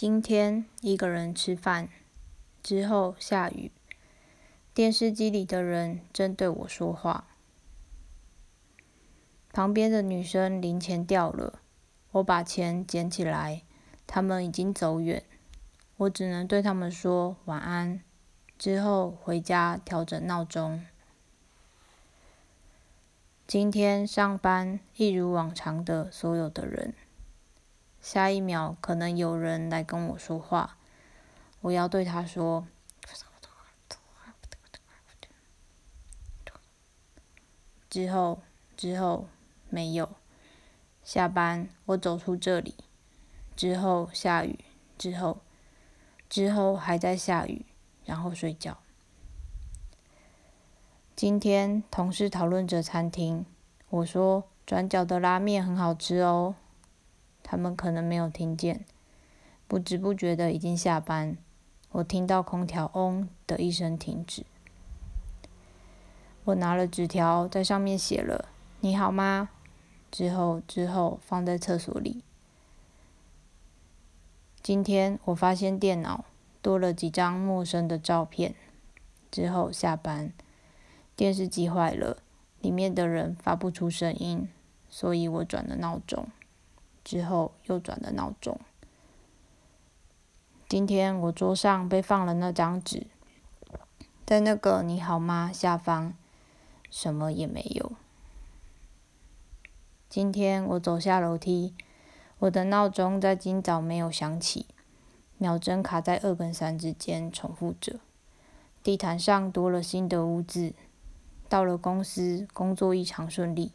今天一个人吃饭，之后下雨。电视机里的人正对我说话。旁边的女生零钱掉了，我把钱捡起来，他们已经走远，我只能对他们说晚安。之后回家调整闹钟。今天上班一如往常的所有的人。下一秒，可能有人来跟我说话，我要对他说。之后，之后没有。下班，我走出这里。之后下雨，之后，之后还在下雨，然后睡觉。今天同事讨论着餐厅，我说转角的拉面很好吃哦。他们可能没有听见，不知不觉的已经下班。我听到空调“嗡”的一声停止。我拿了纸条，在上面写了“你好吗”，之后之后放在厕所里。今天我发现电脑多了几张陌生的照片。之后下班，电视机坏了，里面的人发不出声音，所以我转了闹钟。之后又转了闹钟。今天我桌上被放了那张纸，在那个“你好吗”下方，什么也没有。今天我走下楼梯，我的闹钟在今早没有响起，秒针卡在二跟三之间重复着。地毯上多了新的污渍。到了公司，工作异常顺利。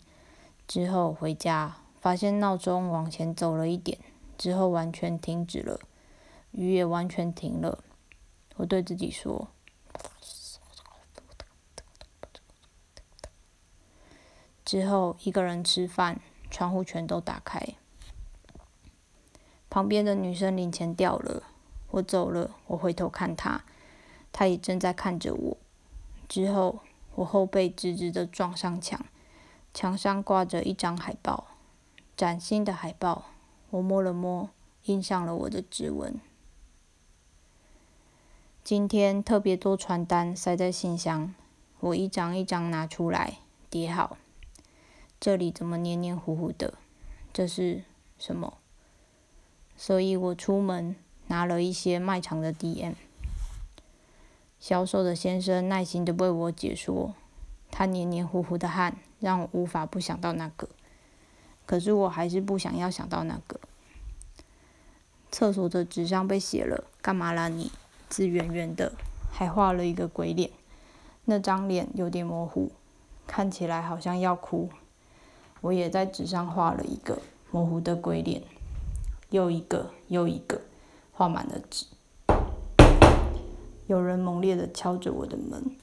之后回家。发现闹钟往前走了一点，之后完全停止了，雨也完全停了。我对自己说：“之后一个人吃饭，窗户全都打开。旁边的女生零钱掉了，我走了，我回头看她，她也正在看着我。之后我后背直直的撞上墙，墙上挂着一张海报。”崭新的海报，我摸了摸，印上了我的指纹。今天特别多传单塞在信箱，我一张一张拿出来叠好。这里怎么黏黏糊糊的？这是什么？所以我出门拿了一些卖场的 DM。销售的先生耐心的为我解说，他黏黏糊糊的汗让我无法不想到那个。可是我还是不想要想到那个。厕所的纸上被写了“干嘛啦你”，字圆圆的，还画了一个鬼脸。那张脸有点模糊，看起来好像要哭。我也在纸上画了一个模糊的鬼脸，又一个又一个，画满了纸。有人猛烈的敲着我的门。